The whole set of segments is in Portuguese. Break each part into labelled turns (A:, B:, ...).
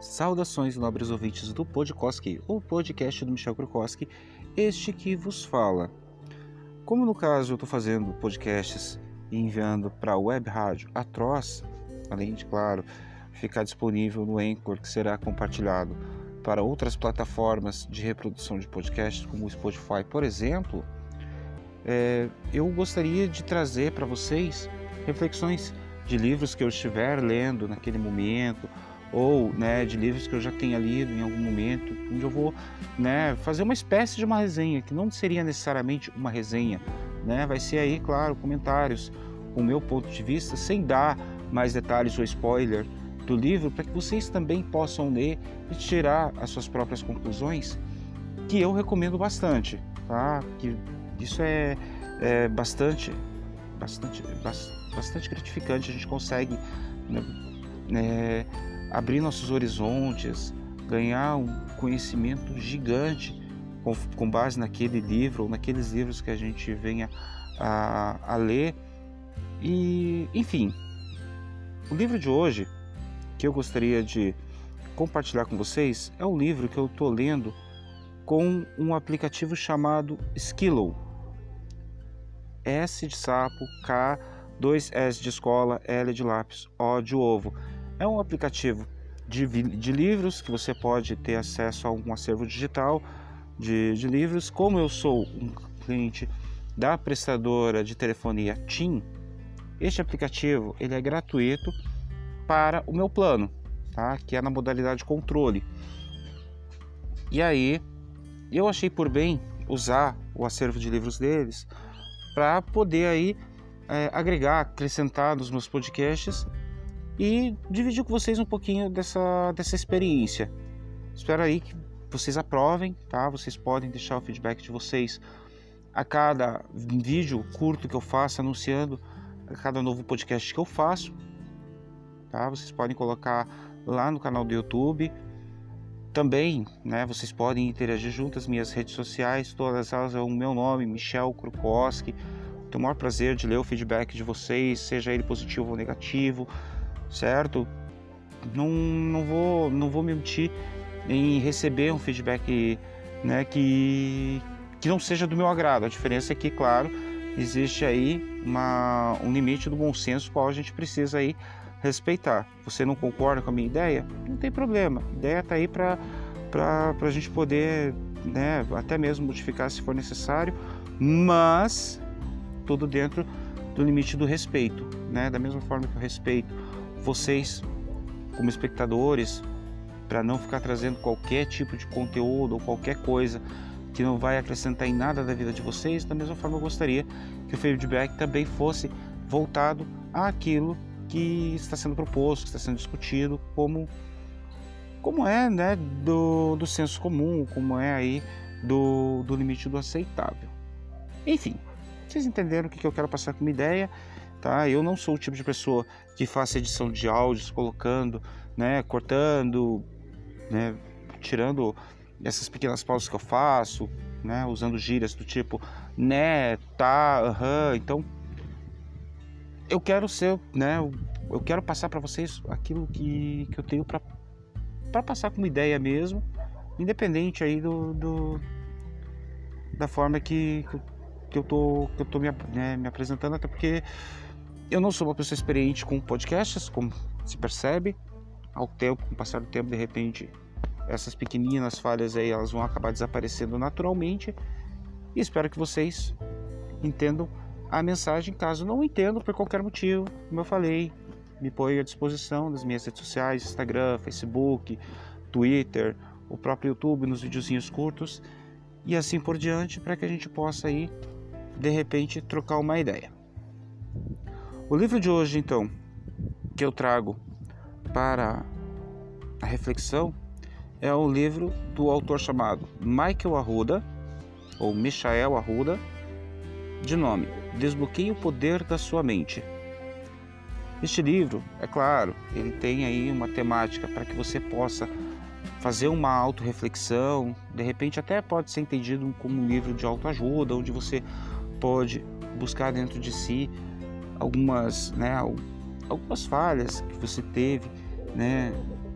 A: Saudações, nobres ouvintes do Podkoski, o podcast do Michel Krukowski, este que vos fala. Como no caso eu estou fazendo podcasts e enviando para a web rádio Atroz, além de, claro, ficar disponível no Anchor, que será compartilhado para outras plataformas de reprodução de podcasts, como o Spotify, por exemplo, é, eu gostaria de trazer para vocês reflexões de livros que eu estiver lendo naquele momento, ou né, de livros que eu já tenha lido em algum momento, onde eu vou né, fazer uma espécie de uma resenha, que não seria necessariamente uma resenha, né, vai ser aí, claro, comentários com o meu ponto de vista, sem dar mais detalhes ou spoiler do livro, para que vocês também possam ler e tirar as suas próprias conclusões, que eu recomendo bastante, tá? Que isso é, é bastante, bastante, bastante gratificante. A gente consegue né, né, abrir nossos horizontes, ganhar um conhecimento gigante com, com, base naquele livro ou naqueles livros que a gente venha a, a ler. E, enfim, o livro de hoje que eu gostaria de compartilhar com vocês é um livro que eu estou lendo com um aplicativo chamado Skillow. S de sapo, K, 2 S de escola, L de lápis, O de ovo. É um aplicativo de, de livros que você pode ter acesso a um acervo digital de, de livros. Como eu sou um cliente da prestadora de telefonia TIM, este aplicativo ele é gratuito para o meu plano, tá? que é na modalidade controle. E aí eu achei por bem usar o acervo de livros deles para poder aí é, agregar, acrescentar nos meus podcasts e dividir com vocês um pouquinho dessa, dessa experiência. Espero aí que vocês aprovem, tá? Vocês podem deixar o feedback de vocês a cada vídeo curto que eu faço anunciando a cada novo podcast que eu faço tá? Vocês podem colocar lá no canal do YouTube. Também, né, vocês podem interagir junto às minhas redes sociais, todas elas é o meu nome, Michel Krukowski. Tenho o maior prazer de ler o feedback de vocês, seja ele positivo ou negativo, certo? Não, não, vou, não vou me mentir em receber um feedback né, que, que não seja do meu agrado. A diferença é que, claro, existe aí uma, um limite do bom senso qual a gente precisa aí respeitar. Você não concorda com a minha ideia? Não tem problema. A ideia está aí para a gente poder né, até mesmo modificar se for necessário, mas tudo dentro do limite do respeito. Né? Da mesma forma que eu respeito vocês como espectadores, para não ficar trazendo qualquer tipo de conteúdo ou qualquer coisa que não vai acrescentar em nada da vida de vocês, da mesma forma eu gostaria que o feedback também fosse voltado àquilo que está sendo proposto, que está sendo discutido, como, como é né, do, do senso comum, como é aí do, do limite do aceitável. Enfim, vocês entenderam o que eu quero passar com uma ideia, tá? Eu não sou o tipo de pessoa que faça edição de áudios, colocando, né, cortando, né, tirando essas pequenas pausas que eu faço, né, usando gírias do tipo né, tá, aham, então eu quero ser, né? Eu quero passar para vocês aquilo que, que eu tenho para passar como ideia mesmo, independente aí do, do da forma que, que eu tô, que eu tô me, né, me apresentando, até porque eu não sou uma pessoa experiente com podcasts, como se percebe. Ao tempo, com o passar do tempo, de repente, essas pequeninas falhas aí, elas vão acabar desaparecendo naturalmente. E espero que vocês entendam a mensagem caso não entendo por qualquer motivo. Como eu falei, me ponho à disposição das minhas redes sociais, Instagram, Facebook, Twitter, o próprio YouTube nos videozinhos curtos e assim por diante para que a gente possa aí de repente trocar uma ideia. O livro de hoje então que eu trago para a reflexão é um livro do autor chamado Michael Arruda ou Michael Arruda de nome Desbloqueie o Poder da Sua Mente. Este livro, é claro, ele tem aí uma temática para que você possa fazer uma autorreflexão, de repente até pode ser entendido como um livro de autoajuda, onde você pode buscar dentro de si algumas, né, algumas falhas que você teve, né,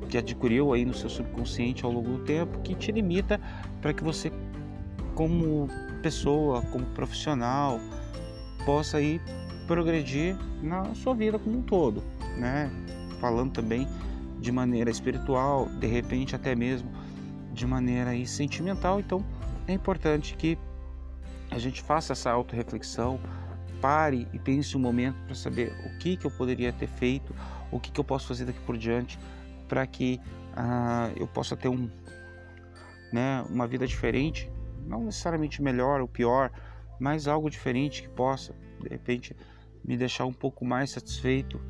A: que adquiriu aí no seu subconsciente ao longo do tempo que te limita para que você como pessoa, como profissional, possa aí progredir na sua vida como um todo, né? Falando também de maneira espiritual, de repente até mesmo de maneira aí sentimental. Então é importante que a gente faça essa autorreflexão, pare e pense um momento para saber o que, que eu poderia ter feito, o que, que eu posso fazer daqui por diante para que uh, eu possa ter um, né, uma vida diferente, não necessariamente melhor ou pior, mas algo diferente que possa, de repente, me deixar um pouco mais satisfeito,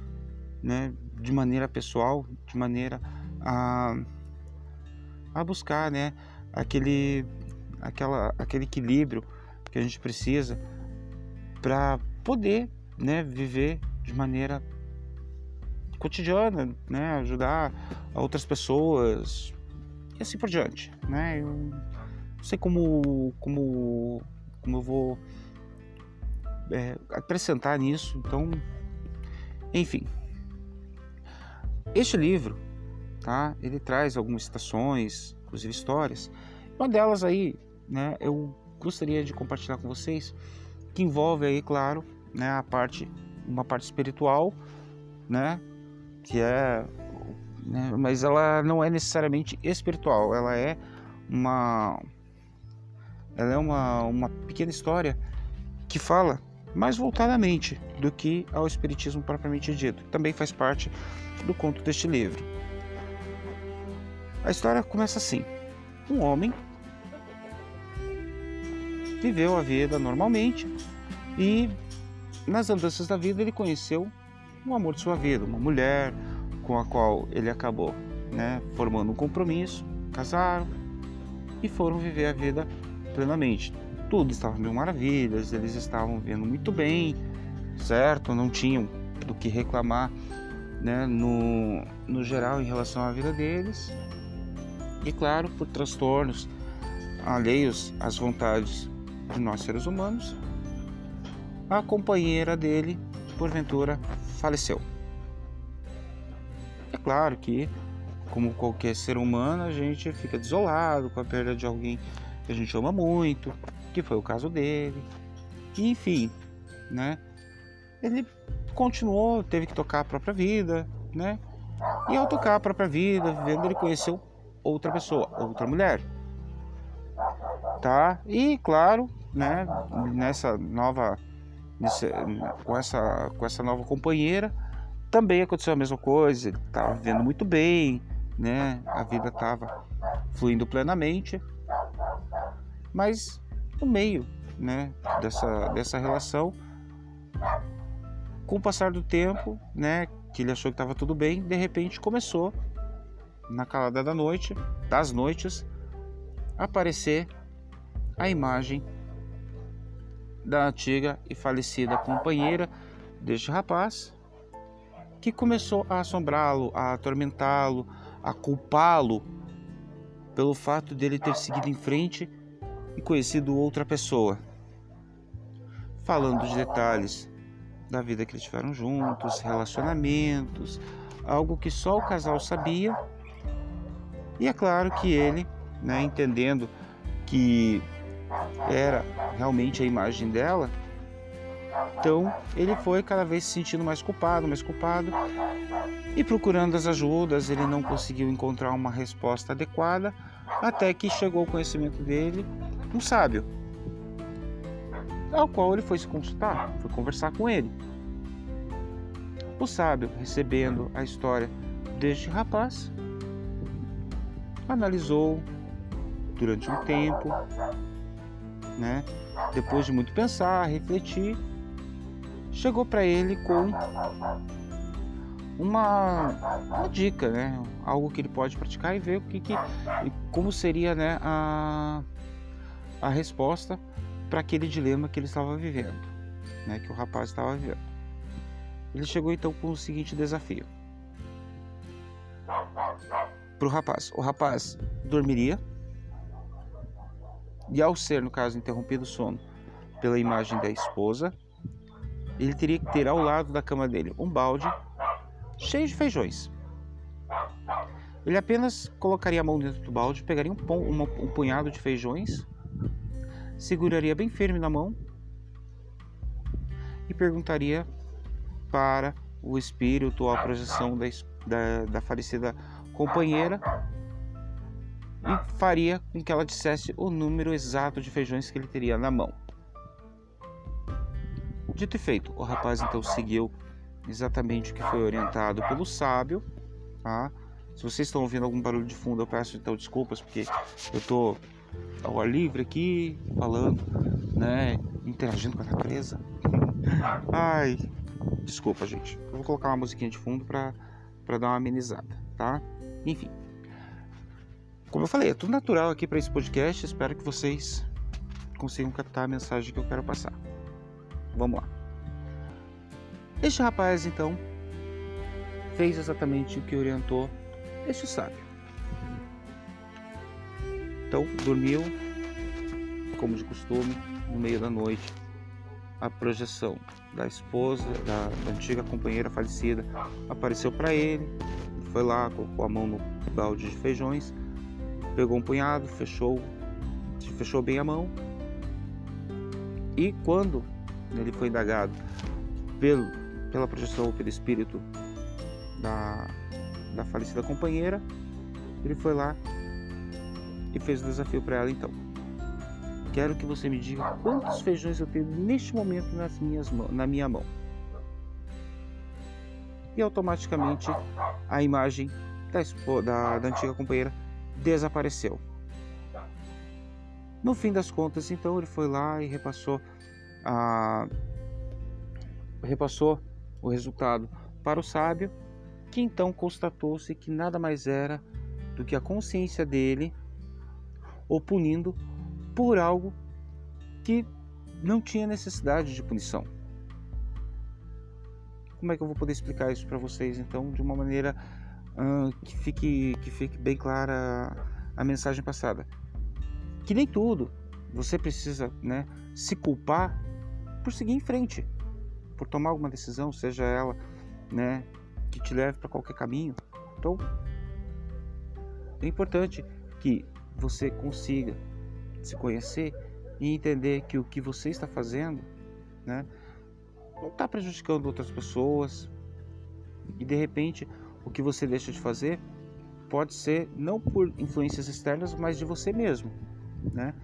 A: né, de maneira pessoal, de maneira a, a buscar, né, aquele, aquela, aquele equilíbrio que a gente precisa para poder, né, viver de maneira cotidiana, né, ajudar outras pessoas e assim por diante, né? Eu não sei como como como eu vou é, acrescentar nisso, então, enfim. Este livro, tá? Ele traz algumas citações, inclusive histórias. Uma delas aí, né? Eu gostaria de compartilhar com vocês, que envolve aí, claro, né? A parte, uma parte espiritual, né? Que é, né, mas ela não é necessariamente espiritual. Ela é uma, ela é uma, uma pequena história que fala mais voltadamente do que ao espiritismo propriamente dito. Também faz parte do conto deste livro. A história começa assim: um homem viveu a vida normalmente e nas andanças da vida ele conheceu o amor de sua vida, uma mulher com a qual ele acabou né, formando um compromisso, casaram e foram viver a vida plenamente tudo estava mil maravilhas, eles estavam vendo muito bem, certo? Não tinham do que reclamar, né, no, no geral em relação à vida deles. E claro, por transtornos alheios às vontades de nós seres humanos, a companheira dele, porventura, faleceu. É claro que, como qualquer ser humano, a gente fica desolado com a perda de alguém que a gente ama muito, que foi o caso dele. Enfim, né? Ele continuou, teve que tocar a própria vida, né? E ao tocar a própria vida, vivendo, ele conheceu outra pessoa, outra mulher. Tá? E claro, né, nessa nova com essa com essa nova companheira, também aconteceu a mesma coisa, ele estava vivendo muito bem, né? A vida estava fluindo plenamente. Mas no meio né, dessa, dessa relação. Com o passar do tempo, né, que ele achou que estava tudo bem, de repente começou, na calada da noite, das noites, aparecer a imagem da antiga e falecida companheira deste rapaz, que começou a assombrá-lo, a atormentá-lo, a culpá-lo pelo fato dele ter seguido em frente e conhecido outra pessoa, falando de detalhes da vida que eles tiveram juntos, relacionamentos, algo que só o casal sabia. E é claro que ele, né, entendendo que era realmente a imagem dela, então ele foi cada vez se sentindo mais culpado, mais culpado, e procurando as ajudas, ele não conseguiu encontrar uma resposta adequada, até que chegou ao conhecimento dele um sábio, ao qual ele foi se consultar, foi conversar com ele. O sábio, recebendo a história deste rapaz, analisou durante um tempo, né? Depois de muito pensar, refletir, chegou para ele com uma, uma, dica, né? Algo que ele pode praticar e ver o que, que como seria, né, a, a resposta para aquele dilema que ele estava vivendo, né, que o rapaz estava vivendo. Ele chegou então com o seguinte desafio para o rapaz: o rapaz dormiria e, ao ser, no caso, interrompido o sono pela imagem da esposa, ele teria que ter ao lado da cama dele um balde cheio de feijões. Ele apenas colocaria a mão dentro do balde, pegaria um, um, um punhado de feijões, seguraria bem firme na mão e perguntaria para o espírito ou a projeção da, da, da falecida companheira e faria com que ela dissesse o número exato de feijões que ele teria na mão. Dito e feito, o rapaz então seguiu exatamente o que foi orientado pelo sábio. Tá? Se vocês estão ouvindo algum barulho de fundo, eu peço então desculpas, porque eu estou ao ar livre aqui, falando, né, interagindo com a natureza. Ai, desculpa, gente. Eu vou colocar uma musiquinha de fundo para dar uma amenizada, tá? Enfim. Como eu falei, é tudo natural aqui para esse podcast. Espero que vocês consigam captar a mensagem que eu quero passar. Vamos lá. Este rapaz, então, fez exatamente o que orientou este sábio. Então, dormiu, como de costume, no meio da noite. A projeção da esposa, da, da antiga companheira falecida, apareceu para ele. Foi lá, colocou a mão no balde de feijões, pegou um punhado, fechou, fechou bem a mão. E quando ele foi indagado pelo, pela projeção ou pelo espírito da, da falecida companheira, ele foi lá e fez o desafio para ela então. Quero que você me diga quantos feijões eu tenho neste momento nas minhas, na minha mão. E automaticamente a imagem da, da, da antiga companheira desapareceu. No fim das contas, então, ele foi lá e repassou a, repassou o resultado para o sábio, que então constatou-se que nada mais era do que a consciência dele ou punindo por algo que não tinha necessidade de punição. Como é que eu vou poder explicar isso para vocês então de uma maneira que fique que fique bem clara a mensagem passada? Que nem tudo você precisa, né, se culpar por seguir em frente, por tomar alguma decisão, seja ela, né, que te leve para qualquer caminho. Então, é importante que você consiga se conhecer e entender que o que você está fazendo, né, não está prejudicando outras pessoas e de repente o que você deixa de fazer pode ser não por influências externas, mas de você mesmo, né?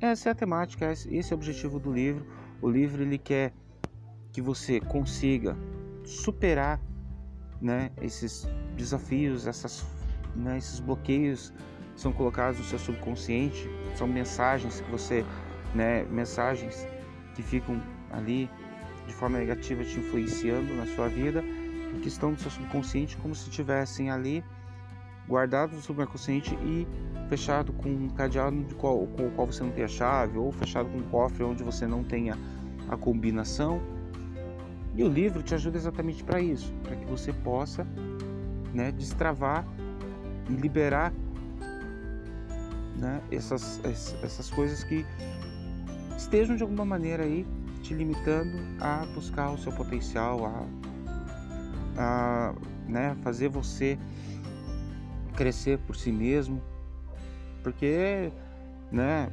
A: Essa é a temática, esse é o objetivo do livro. O livro ele quer que você consiga superar, né, esses desafios, essas, né, esses bloqueios que são colocados no seu subconsciente, são mensagens que você, né, mensagens que ficam ali de forma negativa te influenciando na sua vida que estão no seu subconsciente como se estivessem ali guardados no subconsciente e fechado com um cadeado qual, com o qual você não tem a chave, ou fechado com um cofre onde você não tenha a combinação. E o livro te ajuda exatamente para isso, para que você possa né, destravar e liberar né, essas, essas coisas que estejam de alguma maneira aí te limitando a buscar o seu potencial, a, a né, fazer você crescer por si mesmo, porque, né,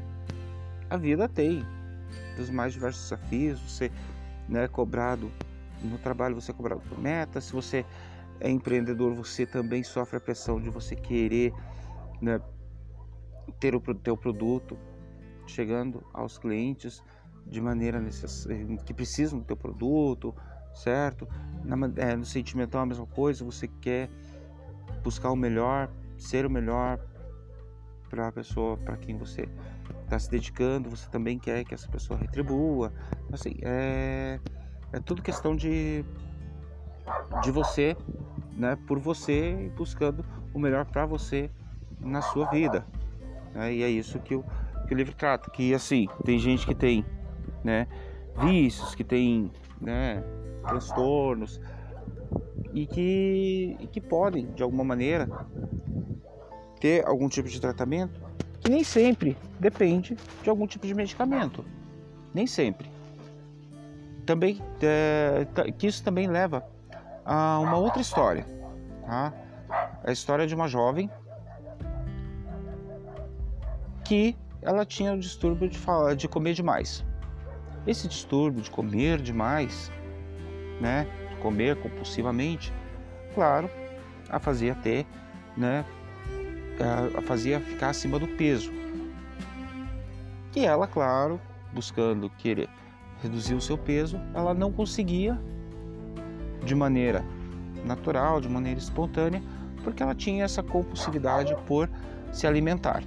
A: a vida tem dos mais diversos desafios, você né, cobrado no trabalho, você é cobrado por meta, se você é empreendedor, você também sofre a pressão de você querer né, ter o teu produto chegando aos clientes de maneira necess... que precisam do teu produto, certo? Na, é, no sentimental a mesma coisa, você quer buscar o melhor, ser o melhor para a pessoa para quem você está se dedicando, você também quer que essa pessoa retribua. Assim, é, é tudo questão de, de você, né, por você buscando o melhor para você na sua vida. Né? E é isso que o, que o livro trata. Que assim, tem gente que tem né, vícios, que tem né, transtornos e que, e que podem, de alguma maneira, ter algum tipo de tratamento que nem sempre depende de algum tipo de medicamento. Nem sempre. Também é, que isso também leva a uma outra história, tá? a história de uma jovem que ela tinha o distúrbio de, falar, de comer demais. Esse distúrbio de comer demais, né, comer compulsivamente, claro, a fazia ter, né, a fazia ficar acima do peso. E ela, claro, buscando querer reduzir o seu peso, ela não conseguia de maneira natural, de maneira espontânea, porque ela tinha essa compulsividade por se alimentar.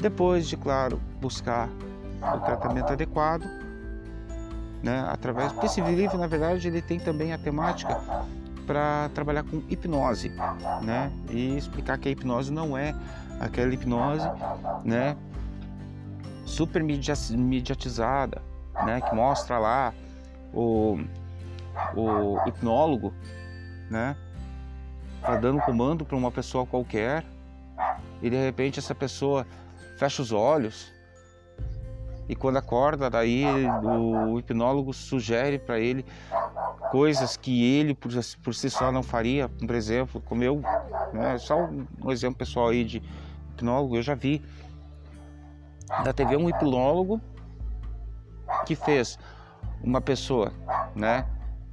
A: Depois de, claro, buscar o tratamento adequado, né, através porque esse livro, na verdade, ele tem também a temática para trabalhar com hipnose, né, e explicar que a hipnose não é aquela hipnose, né, super mediatizada, né, que mostra lá o, o hipnólogo, né, tá dando comando para uma pessoa qualquer e de repente essa pessoa fecha os olhos e quando acorda daí o hipnólogo sugere para ele coisas que ele por, por si só não faria, por exemplo, como eu, né, só um exemplo pessoal aí de hipnólogo, eu já vi da TV um hipnólogo que fez uma pessoa, né,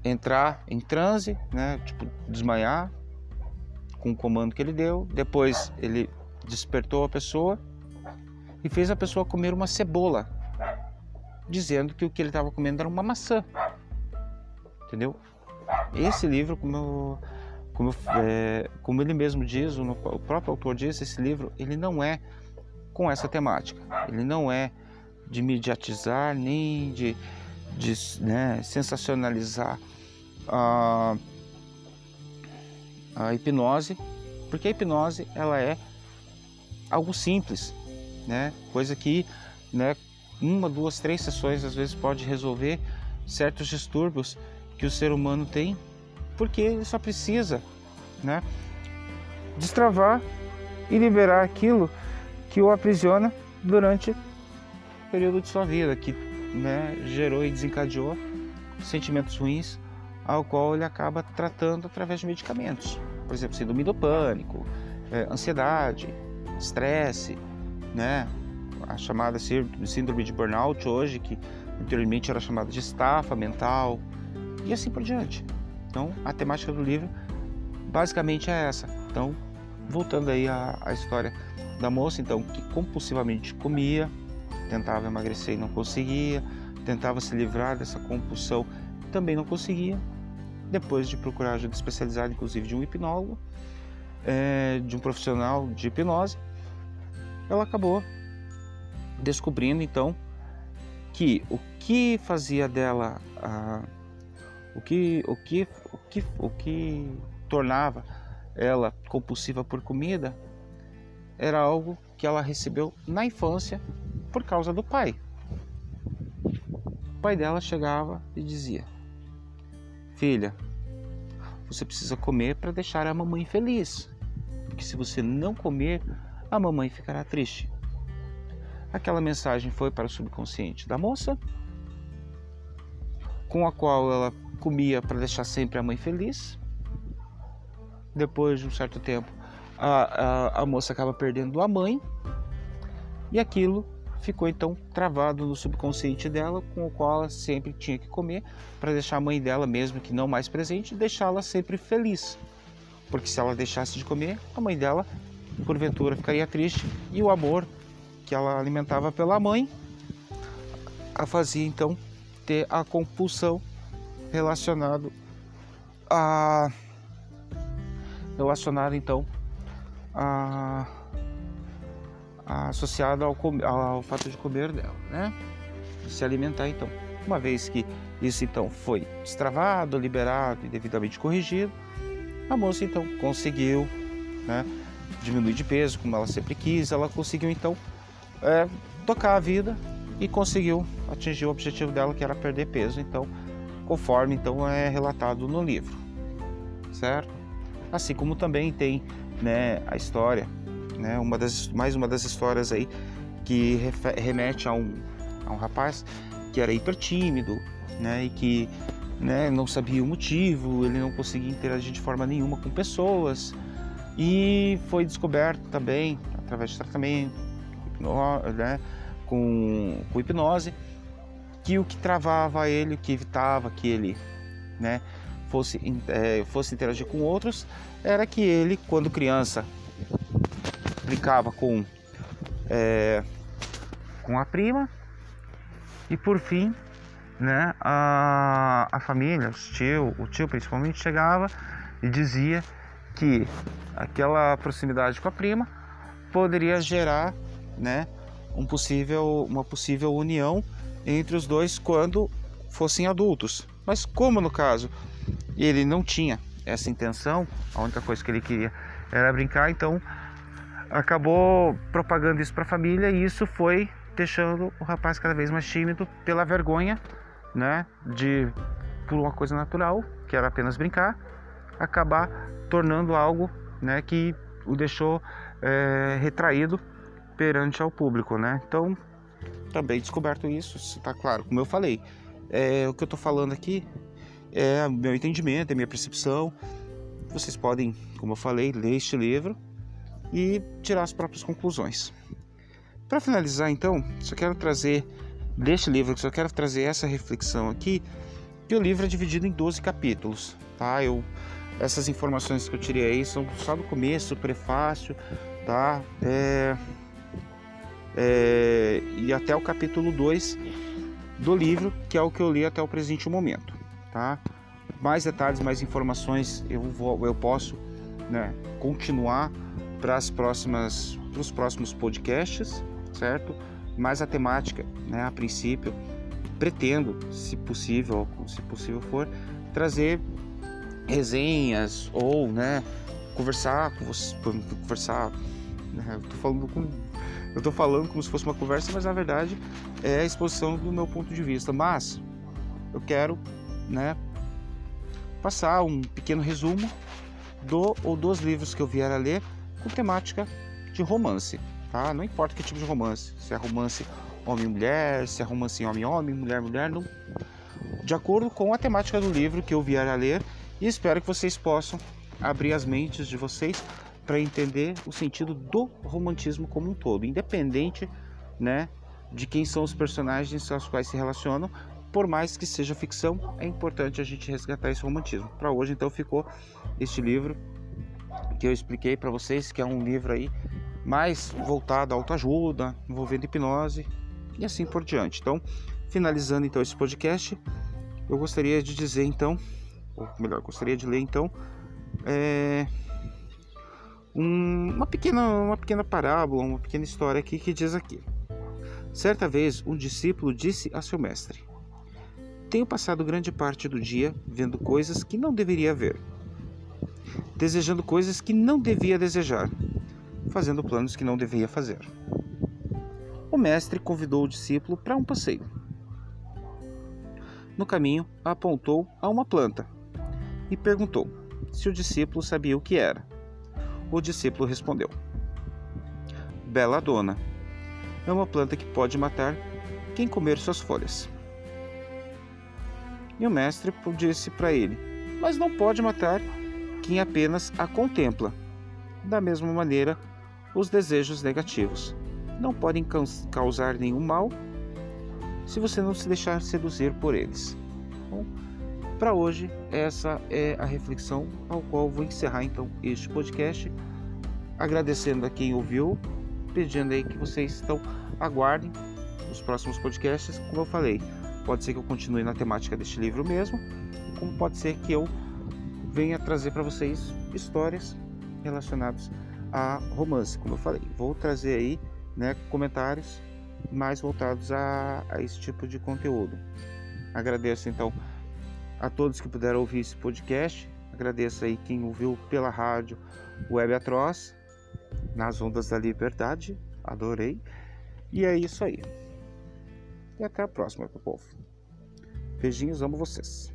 A: entrar em transe, né, tipo desmaiar com o comando que ele deu, depois ele despertou a pessoa e fez a pessoa comer uma cebola, dizendo que o que ele estava comendo era uma maçã. Entendeu? Esse livro, como, eu, como, é, como ele mesmo diz, o, o próprio autor diz, esse livro, ele não é com essa temática. Ele não é de mediatizar nem de, de né, sensacionalizar a, a hipnose, porque a hipnose ela é algo simples, né? Coisa que, né, uma, duas, três sessões às vezes pode resolver certos distúrbios que o ser humano tem, porque ele só precisa, né, destravar e liberar aquilo que o aprisiona durante o período de sua vida, que né, gerou e desencadeou sentimentos ruins, ao qual ele acaba tratando através de medicamentos. Por exemplo, síndrome do pânico, é, ansiedade, estresse, né? A chamada síndrome de burnout hoje, que anteriormente era chamada de estafa mental, e assim por diante. Então, a temática do livro basicamente é essa. Então, voltando aí à, à história da moça, então, que compulsivamente comia, tentava emagrecer e não conseguia, tentava se livrar dessa compulsão, também não conseguia. Depois de procurar ajuda especializada, inclusive de um hipnólogo, é, de um profissional de hipnose, ela acabou descobrindo então que o que fazia dela o que o que o que o que tornava ela compulsiva por comida era algo que ela recebeu na infância por causa do pai. O pai dela chegava e dizia: Filha, você precisa comer para deixar a mamãe feliz, porque se você não comer, a mamãe ficará triste. Aquela mensagem foi para o subconsciente da moça, com a qual ela comia para deixar sempre a mãe feliz. Depois de um certo tempo, a, a, a moça acaba perdendo a mãe e aquilo ficou então travado no subconsciente dela, com o qual ela sempre tinha que comer para deixar a mãe dela, mesmo que não mais presente, deixá-la sempre feliz. Porque se ela deixasse de comer, a mãe dela, porventura, ficaria triste e o amor que ela alimentava pela mãe a fazia então ter a compulsão relacionado a relacionada então a, associada ao, ao fato de comer dela, né? Se alimentar então. Uma vez que isso então foi destravado, liberado e devidamente corrigido, a moça então conseguiu, né, diminuir de peso como ela sempre quis, ela conseguiu então é, tocar a vida e conseguiu atingir o objetivo dela que era perder peso, então conforme então é relatado no livro, certo? Assim como também tem né, a história, né, uma das, mais uma das histórias aí que remete a um, a um rapaz que era hiper tímido, né, e que né? Não sabia o motivo, ele não conseguia interagir de forma nenhuma com pessoas e foi descoberto também através de tratamento, né? Com, com hipnose, que o que travava ele, o que evitava que ele, né? Fosse, é, fosse interagir com outros, era que ele, quando criança, brincava com é, com a prima e por fim né, a, a família, os tio, o tio principalmente chegava e dizia que aquela proximidade com a prima poderia gerar né, um possível, uma possível união entre os dois quando fossem adultos. Mas como no caso ele não tinha essa intenção, a única coisa que ele queria era brincar, então acabou propagando isso para a família e isso foi deixando o rapaz cada vez mais tímido pela vergonha, né, de por uma coisa natural, que era apenas brincar, acabar tornando algo, né, que o deixou é, retraído perante ao público, né? Então, também descoberto isso, está claro, como eu falei, é, o que eu estou falando aqui é meu entendimento, é minha percepção. Vocês podem, como eu falei, ler este livro e tirar as próprias conclusões. Para finalizar, então, só quero trazer deste livro, só quero trazer essa reflexão aqui, que o livro é dividido em 12 capítulos, tá? Eu essas informações que eu tirei aí são só do começo, prefácio, tá? É, é, e até o capítulo 2 do livro, que é o que eu li até o presente momento, tá? Mais detalhes, mais informações eu vou, eu posso, né, continuar para as próximas, os próximos podcasts, certo? Mas a temática, né, a princípio, pretendo, se possível, se possível for, trazer resenhas ou, né, conversar com você, conversar, né, tô falando com eu tô falando como se fosse uma conversa, mas na verdade é a exposição do meu ponto de vista. Mas eu quero, né, passar um pequeno resumo do ou dos livros que eu vier a ler com temática de romance tá? Não importa que tipo de romance, se é romance homem-mulher, se é romance homem-homem, mulher-mulher, não... de acordo com a temática do livro que eu vier a ler e espero que vocês possam abrir as mentes de vocês para entender o sentido do romantismo como um todo, independente, né, de quem são os personagens aos quais se relacionam, por mais que seja ficção, é importante a gente resgatar esse romantismo. Para hoje, então, ficou este livro que eu expliquei para vocês, que é um livro aí mais voltado à autoajuda, envolvendo hipnose e assim por diante. Então, finalizando então esse podcast, eu gostaria de dizer então, ou melhor, gostaria de ler então, é, um, uma pequena uma pequena parábola, uma pequena história aqui que diz aqui. Certa vez, um discípulo disse a seu mestre: Tenho passado grande parte do dia vendo coisas que não deveria ver, desejando coisas que não devia desejar fazendo planos que não devia fazer. O mestre convidou o discípulo para um passeio. No caminho, apontou a uma planta e perguntou se o discípulo sabia o que era. O discípulo respondeu: Bela dona, é uma planta que pode matar quem comer suas folhas. E o mestre disse para ele: Mas não pode matar quem apenas a contempla. Da mesma maneira, os desejos negativos. Não podem causar nenhum mal se você não se deixar seduzir por eles. Para hoje, essa é a reflexão ao qual vou encerrar então este podcast, agradecendo a quem ouviu, pedindo aí que vocês então aguardem os próximos podcasts, como eu falei. Pode ser que eu continue na temática deste livro mesmo, como pode ser que eu venha trazer para vocês histórias relacionadas a romance, como eu falei. Vou trazer aí né, comentários mais voltados a, a esse tipo de conteúdo. Agradeço então a todos que puderam ouvir esse podcast. Agradeço aí quem ouviu pela rádio Web Atroz, nas ondas da liberdade. Adorei. E é isso aí. E até a próxima, meu povo. Beijinhos, amo vocês.